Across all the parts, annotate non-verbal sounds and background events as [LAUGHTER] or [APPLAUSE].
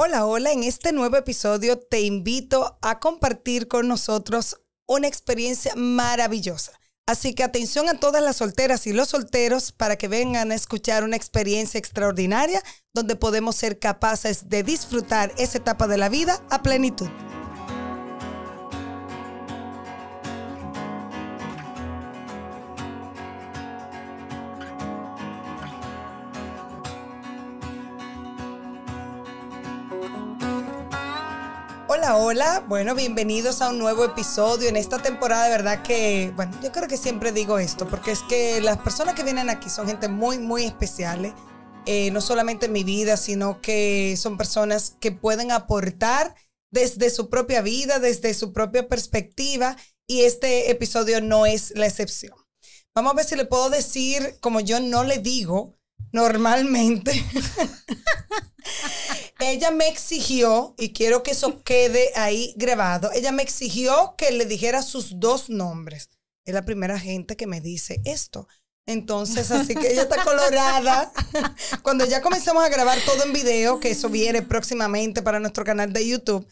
Hola, hola, en este nuevo episodio te invito a compartir con nosotros una experiencia maravillosa. Así que atención a todas las solteras y los solteros para que vengan a escuchar una experiencia extraordinaria donde podemos ser capaces de disfrutar esa etapa de la vida a plenitud. Hola, hola. Bueno, bienvenidos a un nuevo episodio en esta temporada. De verdad que, bueno, yo creo que siempre digo esto, porque es que las personas que vienen aquí son gente muy, muy especiales. Eh, no solamente en mi vida, sino que son personas que pueden aportar desde su propia vida, desde su propia perspectiva, y este episodio no es la excepción. Vamos a ver si le puedo decir, como yo no le digo normalmente. [LAUGHS] ella me exigió, y quiero que eso quede ahí grabado, ella me exigió que le dijera sus dos nombres. Es la primera gente que me dice esto. Entonces, así que ella está [LAUGHS] colorada. [LAUGHS] Cuando ya comencemos a grabar todo en video, que eso viene próximamente para nuestro canal de YouTube,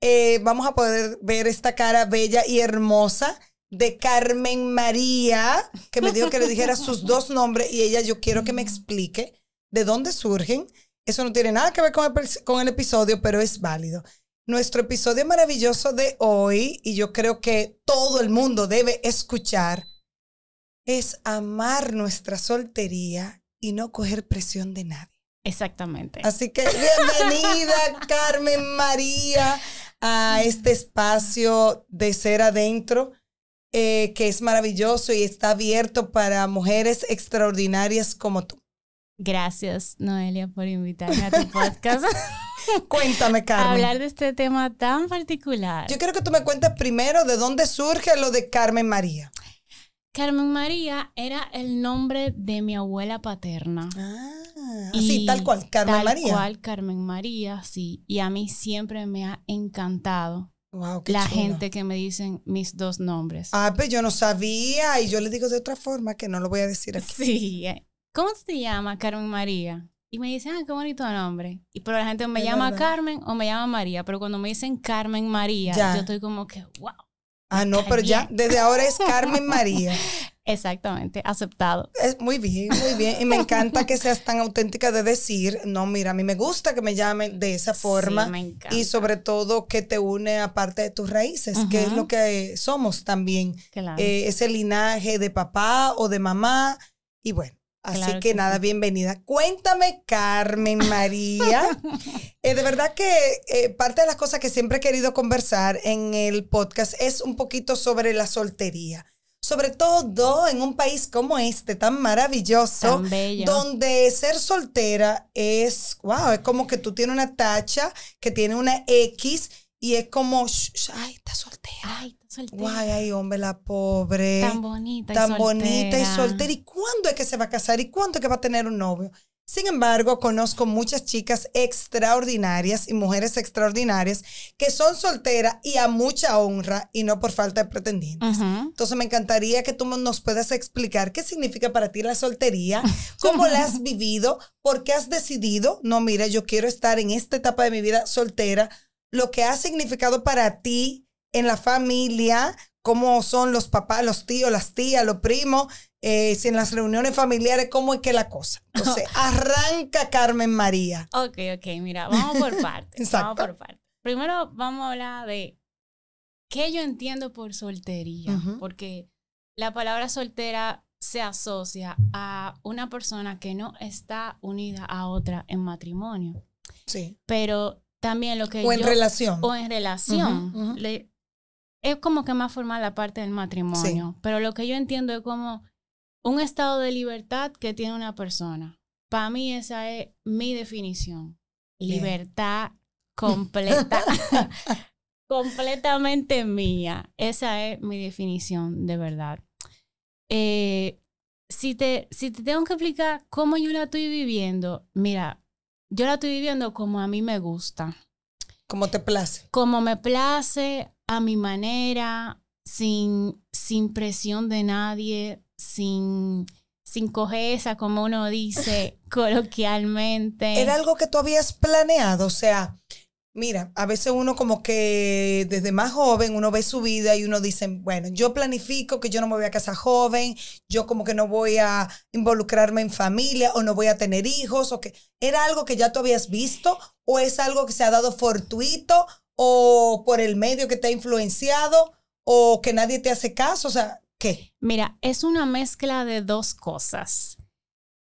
eh, vamos a poder ver esta cara bella y hermosa de Carmen María, que me dijo que le dijera sus [LAUGHS] dos nombres y ella yo quiero que me explique de dónde surgen eso no tiene nada que ver con el, con el episodio, pero es válido. Nuestro episodio maravilloso de hoy, y yo creo que todo el mundo debe escuchar, es amar nuestra soltería y no coger presión de nadie. Exactamente. Así que bienvenida, [LAUGHS] Carmen María, a este espacio de ser adentro, eh, que es maravilloso y está abierto para mujeres extraordinarias como tú. Gracias, Noelia, por invitarme a tu [LAUGHS] podcast. [LAUGHS] Cuéntame, Carmen. Hablar de este tema tan particular. Yo quiero que tú me cuentes primero de dónde surge lo de Carmen María. Carmen María era el nombre de mi abuela paterna. Ah, así, tal cual, Carmen María. Tal cual, Carmen María, sí. Y a mí siempre me ha encantado Wow, qué la chulo. gente que me dicen mis dos nombres. Ah, pues yo no sabía y yo le digo de otra forma que no lo voy a decir aquí. Sí. eh. ¿Cómo te llamas, Carmen María? Y me dicen, ah, qué bonito nombre. Y pero la gente me Es llama verdad. Carmen o me llama María. Pero cuando me dicen Carmen María, Ya. yo estoy como que, wow. Ah, no, pero ya, desde ahora es Carmen [LAUGHS] María. Exactamente, aceptado. Es muy bien, muy bien. Y me encanta que seas tan auténtica de decir, no, mira, a mí me gusta que me llamen de esa forma. Sí, me encanta. y sobre todo que te une a parte de tus raíces, que es lo que somos también. Claro. eh, ese linaje de papá o de mamá. Y bueno, así Claro que, que nada, sí. bienvenida. Cuéntame, Carmen María. [LAUGHS] Eh, de verdad que eh, parte de las cosas que siempre he querido conversar en el podcast es un poquito sobre la soltería. Sobre todo en un país como este, tan maravilloso, Tan bello. donde ser soltera es, wow, es como que tú tienes una tacha que tiene una X y es como, "Sh, sh, ay, está soltera. Ay, está soltera. Guay, ay, hombre, la pobre. Tan bonita y Tan bonita y soltera. soltera. ¿Y cuándo es que se va a casar? ¿Y cuándo es que va a tener un novio? Sin embargo, conozco muchas chicas extraordinarias y mujeres extraordinarias que son solteras y a mucha honra y no por falta de pretendientes. Ujú. Entonces me encantaría que tú nos puedas explicar qué significa para ti la soltería, [LAUGHS] cómo la has vivido, por qué has decidido, no, mira, yo quiero estar en esta etapa de mi vida soltera, lo que ha significado para ti en la familia, cómo son los papás, los tíos, las tías, los primos, eh, si en las reuniones familiares, cómo es que la cosa. [LAUGHS] Entonces, arranca Carmen María. Ok, ok, mira, vamos por [LAUGHS] partes. Exacto. Vamos por partes. Primero vamos a hablar de qué yo entiendo por soltería, porque la palabra soltera se asocia a una persona que no está unida a otra en matrimonio, Sí. pero también lo que O en yo- relación. o en relación. Le- es como que más formal la parte del matrimonio. Pero lo que yo entiendo es como un estado de libertad que tiene una persona. Para mí esa es mi definición. Bien. Libertad completa. [LAUGHS] [LAUGHS] completamente mía. Esa es mi definición de verdad. Eh, si, te, si te tengo que explicar cómo yo la estoy viviendo, mira, yo la estoy viviendo como a mí me gusta Como te place. como me place, a mi manera, sin, sin presión de nadie, sin, sin cojeza, como uno dice [LAUGHS] coloquialmente. ¿Era algo que tú habías planeado? O sea, Mira, a veces uno como que desde más joven uno ve su vida y uno dice, bueno, yo planifico que yo no me voy a casar joven, yo como que no voy a involucrarme en familia o no voy a tener hijos o que era algo que ya tú habías visto o es algo que se ha dado fortuito o por el medio que te ha influenciado o que nadie te hace caso, o sea, ¿qué? Mira, es una mezcla de dos cosas.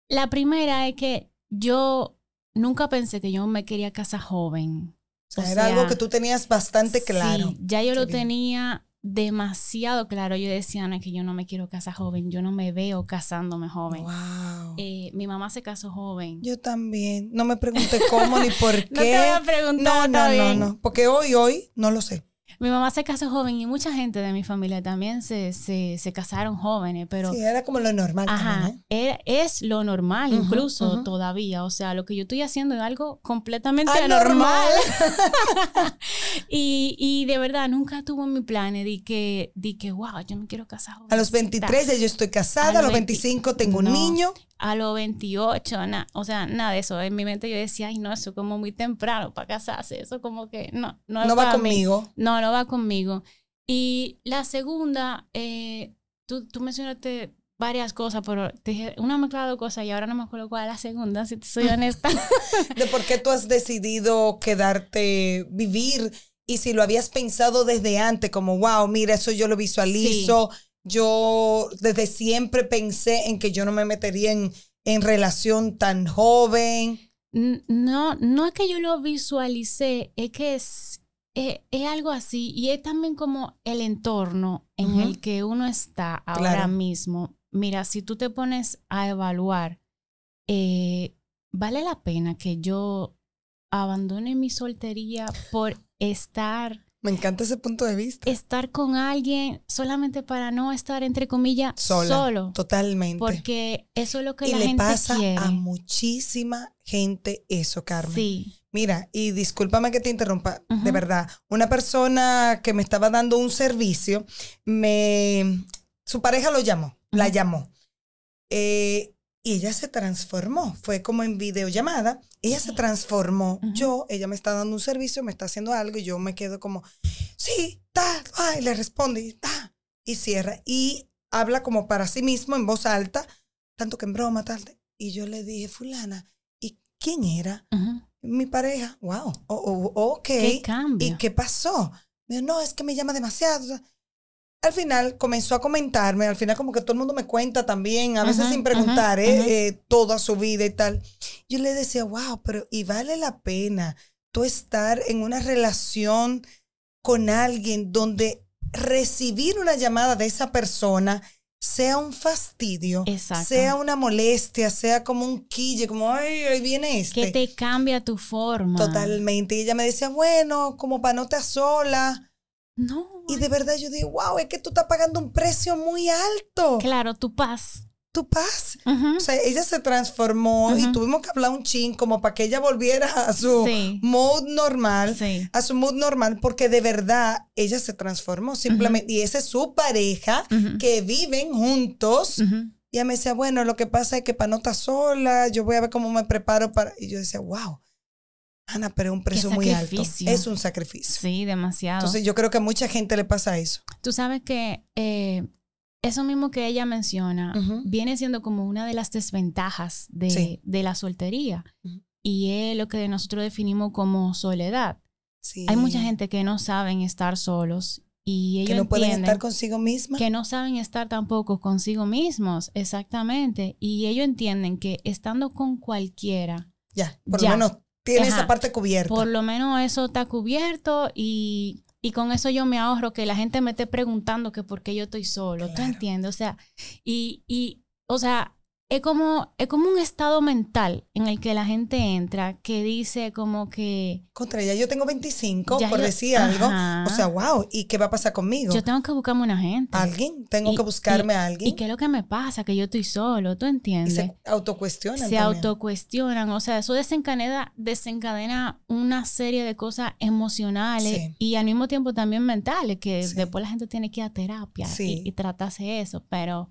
La primera es que yo nunca pensé que yo me quería casar joven. O sea, era algo que tú tenías bastante claro. Sí, ya yo lo tenía demasiado claro. Yo decía, no, es que yo no me quiero casar joven, yo no me veo casándome joven. Wow. Eh, mi mamá se casó joven. Yo también. No me pregunté cómo ni por qué. [LAUGHS] no te voy a preguntar. No, no, no, no. Porque hoy, hoy, no lo sé. Mi mamá se casó joven y mucha gente de mi familia también se, se, se casaron jóvenes, pero... Sí, era como lo normal. Ajá, también, ¿eh? era- es lo normal incluso todavía. O sea, lo que yo estoy haciendo es algo completamente anormal. Anormal. [LAUGHS] [LAUGHS] y, y de verdad, nunca tuvo en mi plan de que, de que, wow, yo me quiero casar joven. A los 23 ya yo estoy casada, a los 20 25 tengo un niño. A los 28, na- o sea, nada de eso. En mi mente yo decía, ay, no, eso es como muy temprano para casarse. Eso como que no, no, es No va para mí. conmigo. No, no va conmigo. Y la segunda, eh, tú, tú mencionaste varias cosas, pero te dije una mezcla de cosas y ahora no me acuerdo cuál es la segunda, si te soy honesta. [LAUGHS] De por qué tú has decidido quedarte, vivir. Y si lo habías pensado desde antes, como, wow, mira, eso yo lo visualizo. Yo desde siempre pensé en que yo no me metería en, en relación tan joven. No, no es que yo lo visualicé, es que es, es, es algo así y es también como el entorno en el que uno está ahora Claro. mismo. Mira, si tú te pones a evaluar, eh, vale la pena que yo abandone mi soltería por estar Me encanta ese punto de vista. estar con alguien solamente para no estar entre comillas Sola. solo Totalmente. porque eso es lo que y la le gente pasa quiere a muchísima gente eso, Carmen. sí Mira, y discúlpame que te interrumpa, de verdad. Una persona que me estaba dando un servicio, me, su pareja lo llamó, la llamó. Eh, y ella se transformó, fue como en videollamada, ella se transformó. Yo, ella me está dando un servicio, me está haciendo algo y yo me quedo como, sí, ta, ay, le responde y ta, y cierra. Y habla como para sí mismo en voz alta, tanto que en broma, tal. Y yo le dije, fulana, ¿y quién era? Mi pareja, wow, o- o- ok. qué cambio ¿Y qué pasó? Me dijo, no, es que me llama demasiado. Al final comenzó a comentarme, al final como que todo el mundo me cuenta también, a veces sin preguntar, ujú, ¿eh? Eh, toda su vida y tal. Yo le decía, wow, pero ¿y vale la pena tú estar en una relación con alguien donde recibir una llamada de esa persona sea un fastidio, Exacto. sea una molestia, sea como un quille, como, ay, ahí viene este. que te cambia tu forma. Totalmente. Y ella me decía, bueno, como para no estar sola. No. Y de verdad yo digo, wow, es que tú estás pagando un precio muy alto. Claro, tu paz. Tu paz. O sea, ella se transformó y tuvimos que hablar un chin como para que ella volviera a su Sí. mood normal. Sí. A su mood normal, porque de verdad ella se transformó simplemente. Y esa es su pareja, que viven juntos. Y ella me decía, bueno, lo que pasa es que para no estar sola, yo voy a ver cómo me preparo para. Y yo decía, wow, Ana, pero es un precio muy alto. sacrificio. Es un sacrificio. Sí, demasiado. Entonces yo creo que a mucha gente le pasa eso. Tú sabes que eh, eso mismo que ella menciona Ujú. viene siendo como una de las desventajas de, Sí. de la soltería. Ujú. Y es lo que nosotros definimos como soledad. Sí. Hay mucha gente que no saben estar solos y ellos que no pueden estar consigo misma. que no saben estar tampoco consigo mismos, exactamente. Y ellos entienden que estando con cualquiera, Ya, por lo menos tiene Ajá. esa parte cubierta. por lo menos eso está cubierto y, y con eso yo me ahorro que la gente me esté preguntando que por qué yo estoy solo, ¿tú Claro. entiendes? O sea, y, y o sea, es como, es como un estado mental en el que la gente entra que dice como que Contra ella, yo tengo 25, Ya por yo- decir algo. O sea, wow, ¿y qué va a pasar conmigo? yo tengo que buscarme una gente. ¿Alguien? Tengo Y- que buscarme a ¿Y alguien. qué es lo que me pasa? Que yo estoy solo, ¿tú Y, entiendes? se autocuestionan. se también. autocuestionan, o sea, eso desencadena, desencadena una serie de cosas emocionales Sí. y al mismo tiempo también mentales, que Sí. después la gente tiene que ir a terapia Sí. y, y tratarse eso, pero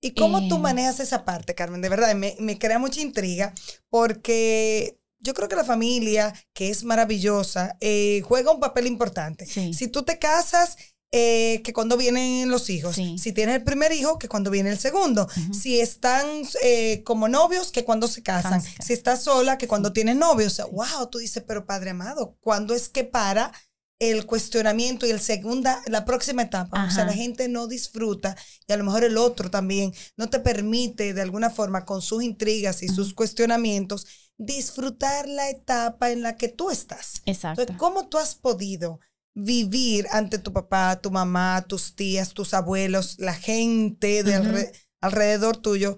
¿Y cómo tú Eh, manejas esa parte, Carmen? De verdad, me, me crea mucha intriga porque yo creo que la familia, que es maravillosa, eh, juega un papel importante. Sí. Si tú te casas, eh, que cuando vienen los hijos. Sí. Si tienes el primer hijo, que cuando viene el segundo. Si están eh, como novios, que cuando se casan. Cuando se casan. Si estás sola, que cuando tienes novios. O sea, wow, tú dices, pero Padre amado, ¿cuándo es que para el cuestionamiento y el segunda, la próxima etapa? O sea, la gente no disfruta y a lo mejor el otro también no te permite de alguna forma con sus intrigas y sus cuestionamientos disfrutar la etapa en la que tú estás. Exacto. Entonces, ¿cómo tú has podido vivir ante tu papá, tu mamá, tus tías, tus abuelos, la gente de alre- alrededor tuyo?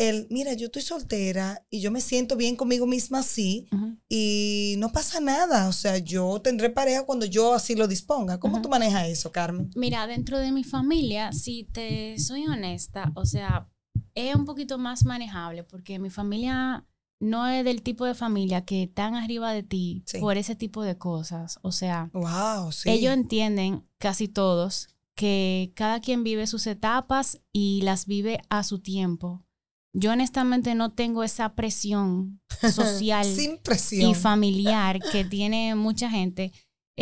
El, mira, yo estoy soltera y yo me siento bien conmigo misma así y no pasa nada. O sea, yo tendré pareja cuando yo así lo disponga. ¿Cómo tú manejas eso, Carmen? Mira, dentro de mi familia, si te soy honesta, o sea, es un poquito más manejable porque mi familia no es del tipo de familia que están arriba de ti Sí. por ese tipo de cosas. O sea, Wow, sí. ellos entienden, casi todos, que cada quien vive sus etapas y las vive a su tiempo. Yo honestamente no tengo esa presión [LAUGHS] social Sin presión. y familiar que tiene mucha gente.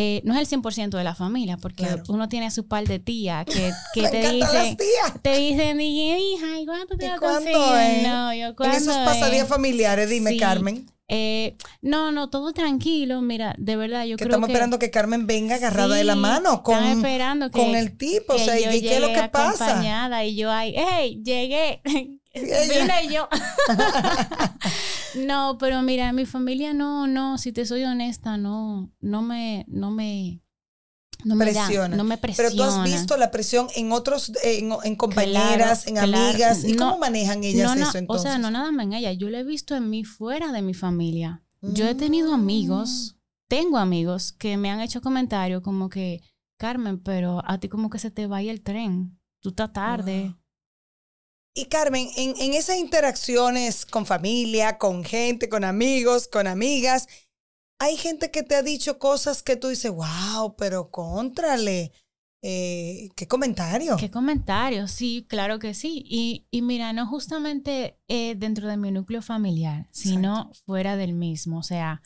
Eh, no es el 100% de la familia, porque Claro. uno tiene su par de [LAUGHS] tías que, que te dicen, te dicen, "Dije, hija, ¿y cuánto te ¿Y va a conseguir? es? No, yo En cuándo esos es?". pasadías familiares, dime, Sí. Carmen, Eh, no, no, todo tranquilo. Mira, de verdad, yo que creo estamos que esperando que Carmen venga agarrada de la Sí, mano con, esperando que, con el tipo. O que sea, ¿y yo qué es lo que pasa? acompañada y yo ahí, hey, llegué, [LAUGHS] ella- vine yo. [LAUGHS] no, pero mira, mi familia no, no, si te soy honesta, no, no me, no me, no me da- Presiona. no me Pero presiona. tú has visto la presión en otros, en, en compañeras, en claro. amigas. ¿Y No, cómo manejan ellas no, eso entonces? O sea, no nada más en ella, yo lo he visto en mí fuera de mi familia. Yo he tenido Mm. amigos, tengo amigos que me han hecho comentarios como que, Carmen, pero a ti como que se te vaya el tren, tú estás tarde. Wow. Y Carmen, en, en esas interacciones con familia, con gente, con amigos, con amigas, hay gente que te ha dicho cosas que tú dices, wow, pero contrale. Eh, ¿Qué comentario? ¿Qué comentarios? Sí, claro que sí. Y, y mira, no justamente eh, dentro de mi núcleo familiar, sino fuera del mismo. O sea,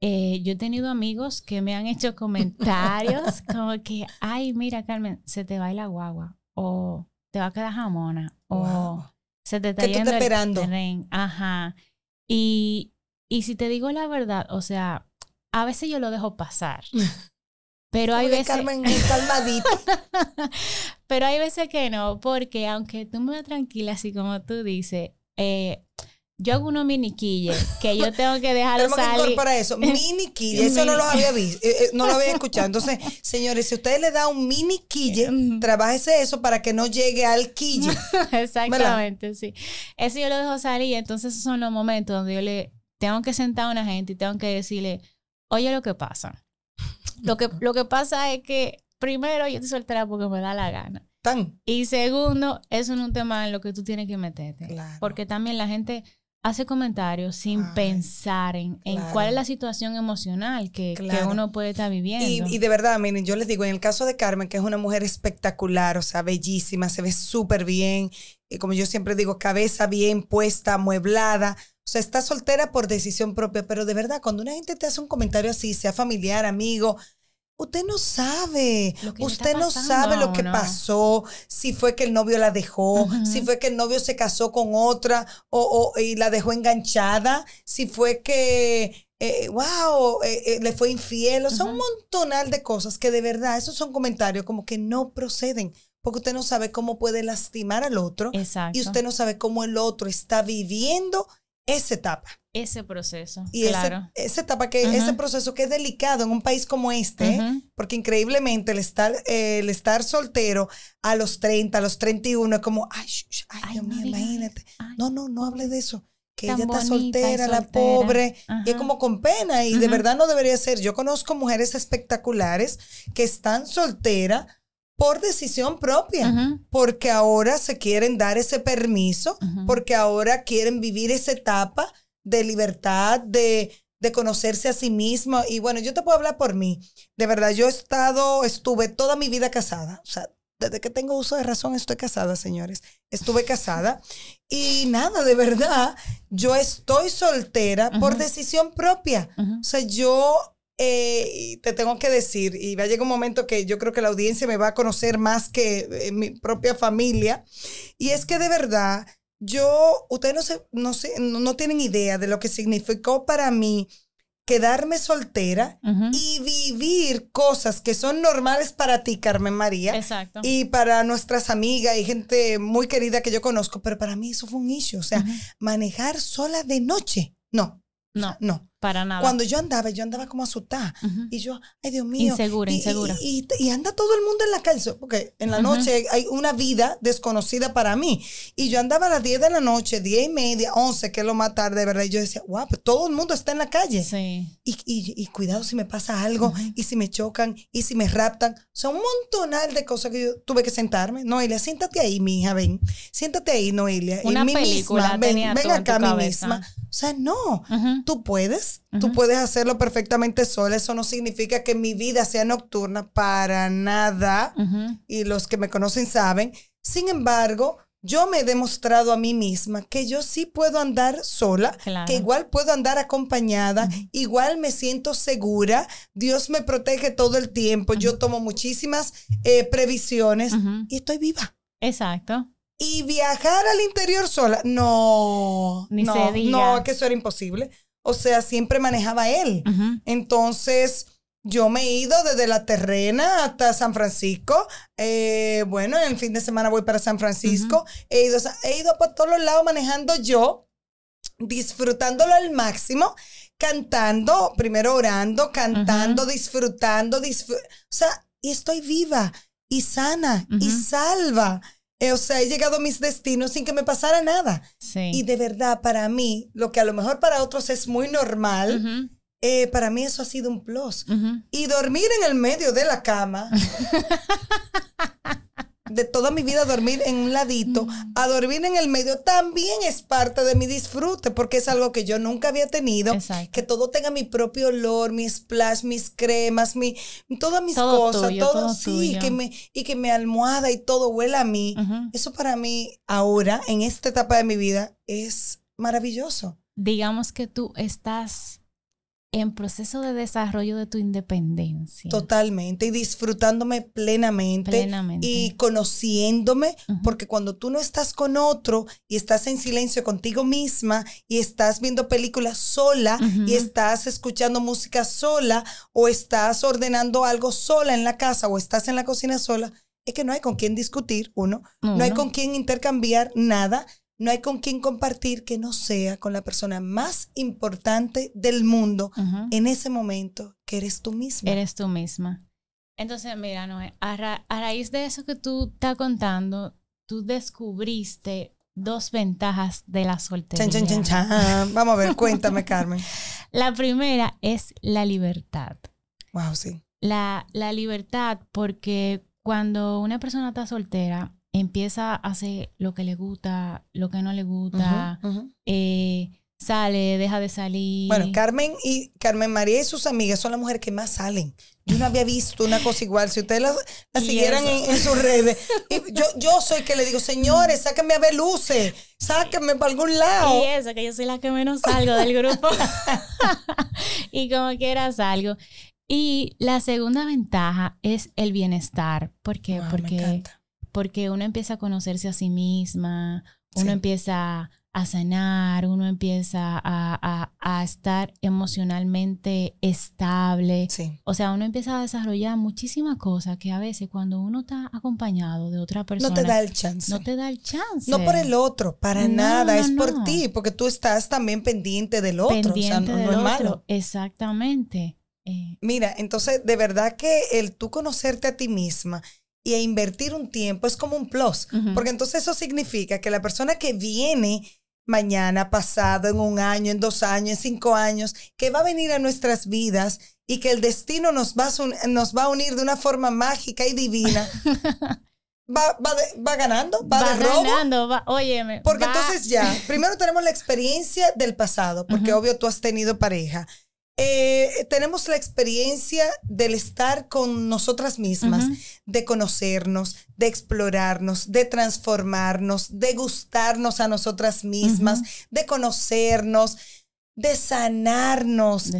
eh, yo he tenido amigos que me han hecho comentarios [LAUGHS] como que, ay, mira, Carmen, se te va la guagua. O te va a quedar jamona. O se te está ¿Qué tú el esperando? tren. Ajá. Y, y si te digo la verdad, o sea, a veces yo lo dejo pasar. [LAUGHS] Pero hay veces... Carmen, calmadita. [LAUGHS] Pero hay veces que no, porque aunque tú me veas tranquila, así como tú dices, eh, yo hago unos miniquilles que yo tengo que dejarlo Tenemos que salir. incorporar eso. [LAUGHS] Mini quille. Eso no lo había visto, eh, eh, no lo había escuchado. Entonces, señores, si usted le da un mini quille, Ujú. trabájese eso para que no llegue al quille. [LAUGHS] Exactamente, sí. Eso yo lo dejo salir. Entonces, esos son los momentos donde yo le tengo que sentar a una gente y tengo que decirle, oye, lo que pasa. Lo que, lo que pasa es que, primero, yo estoy soltera porque me da la gana. Tan. Y segundo, eso no es un tema en lo que tú tienes que meterte. Claro. Porque también la gente hace comentarios sin Ay, pensar en, en claro. cuál es la situación emocional que, que uno puede estar viviendo. Y, y de verdad, miren, yo les digo, en el caso de Carmen, que es una mujer espectacular, o sea, bellísima, se ve súper bien, y como yo siempre digo, cabeza bien puesta, amueblada, o sea, está soltera por decisión propia, pero de verdad, cuando una gente te hace un comentario así, sea familiar, amigo, usted no sabe, usted no sabe lo que pasó, si fue que el novio la dejó, si fue que el novio se casó con otra o, o- y la dejó enganchada, si fue que, eh, wow, eh, eh, le fue infiel, o sea, un Ujú. montonal de cosas que de verdad, esos son comentarios como que no proceden, porque usted no sabe cómo puede lastimar al otro Exacto. y usted no sabe cómo el otro está viviendo esa etapa. Ese proceso. Y ese- claro. esa etapa, que Ujú. ese proceso que es delicado en un país como este, ¿eh? Ujú. porque increíblemente el estar, eh, el estar soltero a los 30, a los 31 es como, ay, sh- sh- ay, Ay, Dios no mío, imagínate. Ay, No, no, no hable de eso. Que Tan ella está y soltera, la soltera. pobre, y es como con pena, y de verdad no debería ser. Yo conozco mujeres espectaculares que están solteras por decisión propia, porque ahora se quieren dar ese permiso, porque ahora quieren vivir esa etapa de libertad, de, de conocerse a sí mismo. Y bueno, yo te puedo hablar por mí. De verdad, yo he estado, estuve toda mi vida casada. O sea, desde que tengo uso de razón estoy casada, señores. Estuve casada y nada, de verdad, yo estoy soltera por decisión propia. O sea, yo eh, te tengo que decir, y va a llegar un momento que yo creo que la audiencia me va a conocer más que eh, mi propia familia, y es que de verdad, yo, ustedes no, se, no, se, no tienen idea de lo que significó para mí quedarme soltera y vivir cosas que son normales para ti, Carmen María. Exacto. Y para nuestras amigas y gente muy querida que yo conozco, pero para mí eso fue un issue. O sea, manejar sola de noche. No. No. No. Para nada. Cuando yo andaba, yo andaba como asustada. Y yo, ay Dios mío. Insegura, y, insegura. Y, y, anda todo el mundo en la calle, porque en la noche hay una vida desconocida para mí. Y yo andaba a las 10 de la noche, 10 y media, 11, que es lo más tarde, ¿verdad? Y yo decía, wow, pues todo el mundo está en la calle. Sí. Y, y, cuidado si me pasa algo, y si me chocan, y si me raptan. O sea, un montonal de cosas que yo tuve que sentarme. Noelia, siéntate ahí, mi hija, ven. Siéntate ahí, Noelia. Una en mí película misma, ven, ven acá, mi misma. O sea, no, tú puedes, tú puedes hacerlo perfectamente sola. Eso no significa que mi vida sea nocturna para nada. Y los que me conocen saben. Sin embargo, yo me he demostrado a mí misma que yo sí puedo andar sola, Claro. que igual puedo andar acompañada, igual me siento segura, Dios me protege todo el tiempo, yo tomo muchísimas eh, previsiones y estoy viva. Exacto. Y viajar al interior sola, no, Ni no, se diga. no, que eso era imposible. O sea, siempre manejaba él. Entonces, yo me he ido desde la terrena hasta San Francisco. Eh, bueno, en el fin de semana voy para San Francisco. he, ido, he ido por todos los lados manejando yo, disfrutándolo al máximo, cantando, primero orando, cantando, disfrutando, disfr- o sea, y estoy viva y sana y salva. Eh, o sea, he llegado a mis destinos sin que me pasara nada. Sí. Y de verdad, para mí, lo que a lo mejor para otros es muy normal, eh, para mí eso ha sido un plus. Y dormir en el medio de la cama. [LAUGHS] de toda mi vida dormir en un ladito, a dormir en el medio también es parte de mi disfrute, porque es algo que yo nunca había tenido. Exacto. Que todo tenga mi propio olor, mi splash, mis cremas, mi, todas mis Todo cosas, tuyo, todo, todo sí, tuyo. que me, y que mi almohada y todo huela a mí. Eso para mí ahora, en esta etapa de mi vida, es maravilloso. Digamos que tú estás en proceso de desarrollo de tu independencia. Totalmente. Y disfrutándome plenamente. Plenamente. Y conociéndome, porque cuando tú no estás con otro y estás en silencio contigo misma y estás viendo películas sola y estás escuchando música sola o estás ordenando algo sola en la casa o estás en la cocina sola, es que no hay con quién discutir, uno, no hay con quién intercambiar nada, no hay con quién compartir que no sea con la persona más importante del mundo en ese momento, que eres tú misma. Eres tú misma. Entonces, mira, Noé, a, ra- a raíz de eso que tú estás contando, tú descubriste dos ventajas de la soltería. Chan, chan, chan, chan. Vamos a ver, cuéntame, [LAUGHS] Carmen. La primera es la libertad. Wow, sí. La, la libertad, porque cuando una persona está soltera, empieza a hacer lo que le gusta, lo que no le gusta, eh, sale, deja de salir. Bueno, Carmen y Carmen María y sus amigas son las mujeres que más salen. Yo no había visto una cosa igual. Si ustedes la, siguieran en, en sus redes, y yo, yo soy que le digo, señores, sáquenme a ver luces, sáquenme para algún lado. Y eso, que yo soy la que menos salgo del grupo. [LAUGHS] y como quiera salgo. Y la segunda ventaja es el bienestar. ¿Por qué? Wow, me porque. Porque uno empieza a conocerse a sí misma, uno Sí. empieza a sanar, uno empieza a, a- a estar emocionalmente estable. Sí. O sea, uno empieza a desarrollar muchísimas cosas que a veces cuando uno está acompañado de otra persona, No te da el chance. no te da el chance. No por el otro, para No, nada, no, es por no. ti, porque tú estás también pendiente del otro. pendiente o sea, no, del es otro. malo. Exactamente. Eh, Mira, entonces de verdad que el tú conocerte a ti misma y a invertir un tiempo es como un plus, porque entonces eso significa que la persona que viene mañana, pasado, en un año, en dos años, en cinco años, que va a venir a nuestras vidas y que el destino nos va a, nos va a unir de una forma mágica y divina, [LAUGHS] va, va, de- va ganando, va, va de robo. ganando, va, óyeme. Porque entonces ya, primero tenemos la experiencia del pasado, porque Ujú. obvio tú has tenido pareja. Eh, tenemos la experiencia del estar con nosotras mismas, de conocernos, de explorarnos, de transformarnos, de gustarnos a nosotras mismas, de conocernos, de sanarnos,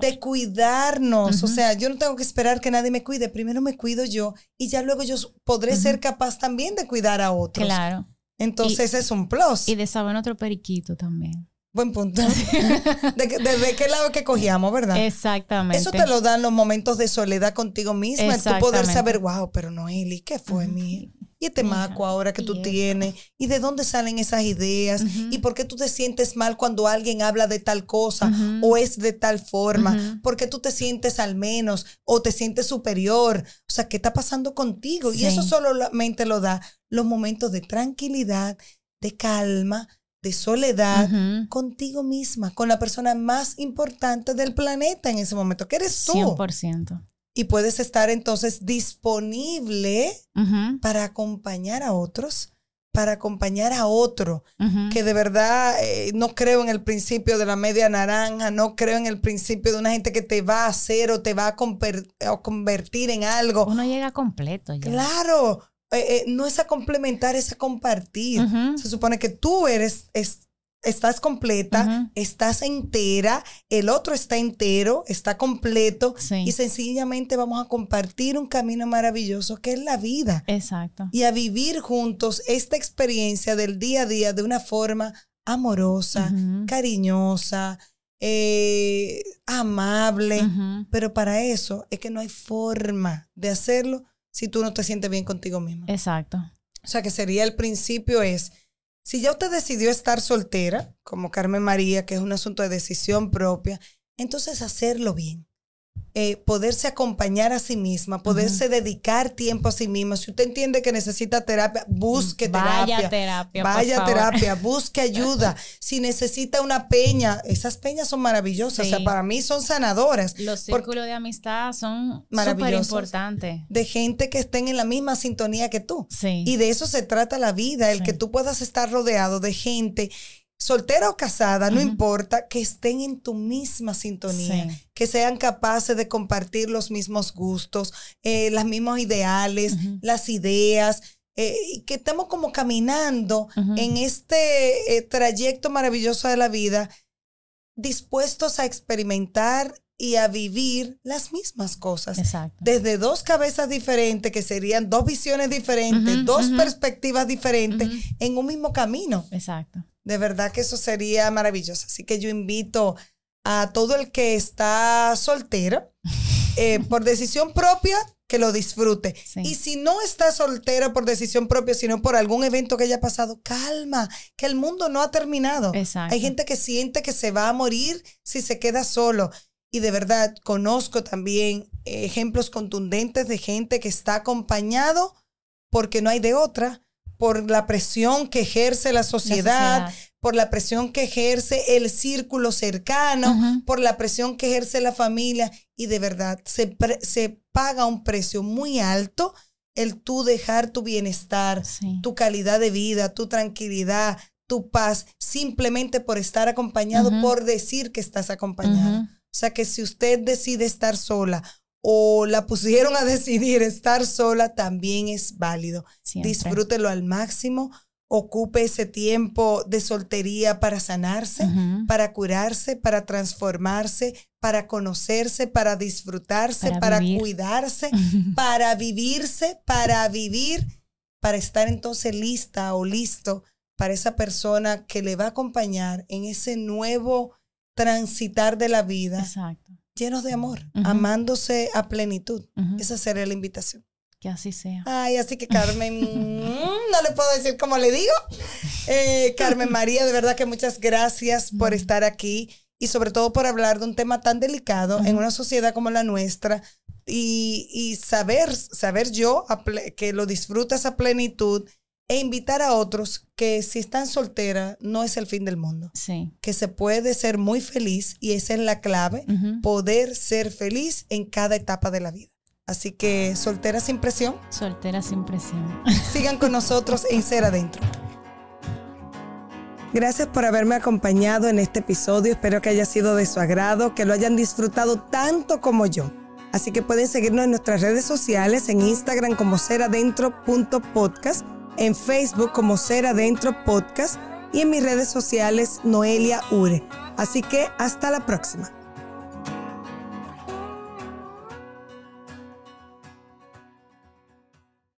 de, cuidarnos. O sea, yo no tengo que esperar que nadie me cuide. Primero me cuido yo y ya luego yo podré ser capaz también de cuidar a otros. Claro. Entonces es un plus. Y de saber otro periquito también. Buen punto. [LAUGHS] ¿De, qué lado que cogíamos, verdad? Exactamente. Eso te lo dan los momentos de soledad contigo misma, el tú poder saber, wow, pero Noeli, ¿qué fue mi? Y este maco ahora que tú tienes, y de dónde salen esas ideas, y por qué tú te sientes mal cuando alguien habla de tal cosa o es de tal forma, por qué tú te sientes al menos o te sientes superior, o sea, ¿qué está pasando contigo? Y eso solamente lo da los momentos de tranquilidad, de calma, de soledad contigo misma, con la persona más importante del planeta en ese momento, que eres tú. 100%. Y puedes estar entonces disponible para acompañar a otros, para acompañar a otro, que de verdad eh, no creo en el principio de la media naranja, no creo en el principio de una gente que te va a hacer o te va a, convertir en algo. Uno llega completo. Ya. Claro, eh, eh, no es a complementar, es a compartir. Se supone que tú eres, estás completa, estás entera, el otro está entero, está completo y sencillamente vamos a compartir un camino maravilloso que es la vida. Exacto. Y a vivir juntos esta experiencia del día a día de una forma amorosa, cariñosa, eh, amable. Pero para eso es que no hay forma de hacerlo si tú no te sientes bien contigo mismo. Exacto. O sea, que sería el principio es, si ya usted decidió estar soltera, como Carmen María, que es un asunto de decisión propia, entonces hacerlo bien. Eh, poderse acompañar a sí misma, poderse dedicar tiempo a sí misma. Si usted entiende que necesita terapia, busque terapia. Vaya terapia. Vaya terapia, busque ayuda. [LAUGHS] si necesita una peña, esas peñas son maravillosas. O sea, para mí son sanadoras. Los círculos de amistad son súper importantes. De gente que estén en la misma sintonía que tú. Sí. Y de eso se trata la vida, el que tú puedas estar rodeado de gente soltera o casada, no importa, que estén en tu misma sintonía, que sean capaces de compartir los mismos gustos, eh, los mismos ideales, las ideas, eh, y que estemos como caminando en este eh, trayecto maravilloso de la vida, dispuestos a experimentar y a vivir las mismas cosas. Desde dos cabezas diferentes, que serían dos visiones diferentes, dos perspectivas diferentes, en un mismo camino. Exacto. De verdad que eso sería maravilloso. Así que yo invito a todo el que está soltero, [LAUGHS] eh, por decisión propia, que lo disfrute. Y si no está soltero por decisión propia, sino por algún evento que haya pasado, calma, que el mundo no ha terminado. Hay gente que siente que se va a morir si se queda solo. Y de verdad, conozco también ejemplos contundentes de gente que está acompañado porque no hay de otra por la presión que ejerce la sociedad, por la presión que ejerce el círculo cercano, por la presión que ejerce la familia. Y de verdad, se, se paga un precio muy alto el tú dejar tu bienestar, tu calidad de vida, tu tranquilidad, tu paz, simplemente por estar acompañado, por decir que estás acompañado. O sea que si usted decide estar sola o la pusieron a [LAUGHS] decidir estar sola, también es válido. Disfrútelo al máximo. Ocupe ese tiempo de soltería para sanarse, para curarse, para transformarse, para conocerse, para disfrutarse, para, cuidarse, [LAUGHS] para vivirse, para vivir, para estar entonces lista o listo para esa persona que le va a acompañar en ese nuevo transitar de la vida. Exacto llenos de amor, amándose a plenitud. Esa sería la invitación. Que así sea. Ay, así que Carmen, [LAUGHS] mm, no le puedo decir cómo le digo. Eh, Carmen María, de verdad que muchas gracias por estar aquí y sobre todo por hablar de un tema tan delicado en una sociedad como la nuestra y, y saber, saber yo que lo disfrutas a plenitud e invitar a otros que si están solteras no es el fin del mundo. Sí. Que se puede ser muy feliz y esa es la clave, poder ser feliz en cada etapa de la vida. Así que soltera sin presión. Soltera sin presión. [LAUGHS] Sigan con nosotros en Ser Adentro. Gracias por haberme acompañado en este episodio. Espero que haya sido de su agrado, que lo hayan disfrutado tanto como yo. Así que pueden seguirnos en nuestras redes sociales, en Instagram como seradentro.podcast, en Facebook como Ser Adentro Podcast y en mis redes sociales Noelia Ure. Así que hasta la próxima.